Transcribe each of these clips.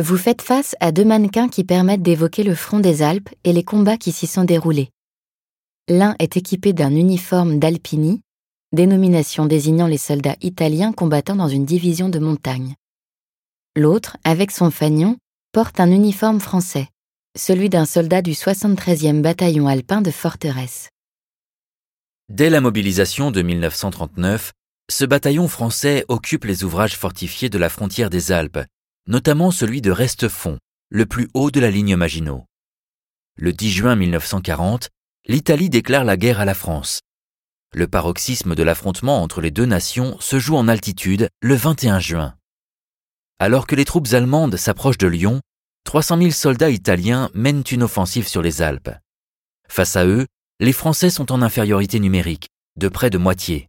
Vous faites face à deux mannequins qui permettent d'évoquer le front des Alpes et les combats qui s'y sont déroulés. L'un est équipé d'un uniforme d'Alpini, dénomination désignant les soldats italiens combattant dans une division de montagne. L'autre, avec son fanion, porte un uniforme français, celui d'un soldat du 73e bataillon alpin de forteresse. Dès la mobilisation de 1939, ce bataillon français occupe les ouvrages fortifiés de la frontière des Alpes, notamment celui de Restefond, le plus haut de la ligne Maginot. Le 10 juin 1940, l'Italie déclare la guerre à la France. Le paroxysme de l'affrontement entre les deux nations se joue en altitude le 21 juin. Alors que les troupes allemandes s'approchent de Lyon, 300 000 soldats italiens mènent une offensive sur les Alpes. Face à eux, les Français sont en infériorité numérique, de près de moitié.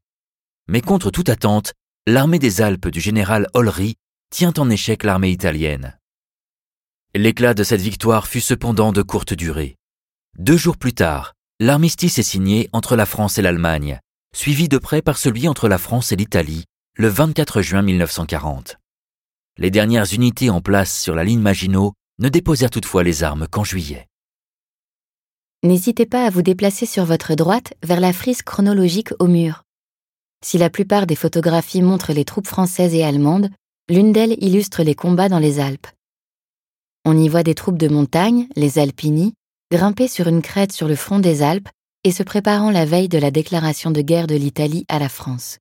Mais contre toute attente, l'armée des Alpes du général Olry tient en échec l'armée italienne. L'éclat de cette victoire fut cependant de courte durée. Deux jours plus tard, l'armistice est signé entre la France et l'Allemagne, suivi de près par celui entre la France et l'Italie, le 24 juin 1940. Les dernières unités en place sur la ligne Maginot ne déposèrent toutefois les armes qu'en juillet. N'hésitez pas à vous déplacer sur votre droite vers la frise chronologique au mur. Si la plupart des photographies montrent les troupes françaises et allemandes, l'une d'elles illustre les combats dans les Alpes. On y voit des troupes de montagne, les Alpini, grimper sur une crête sur le front des Alpes et se préparant la veille de la déclaration de guerre de l'Italie à la France.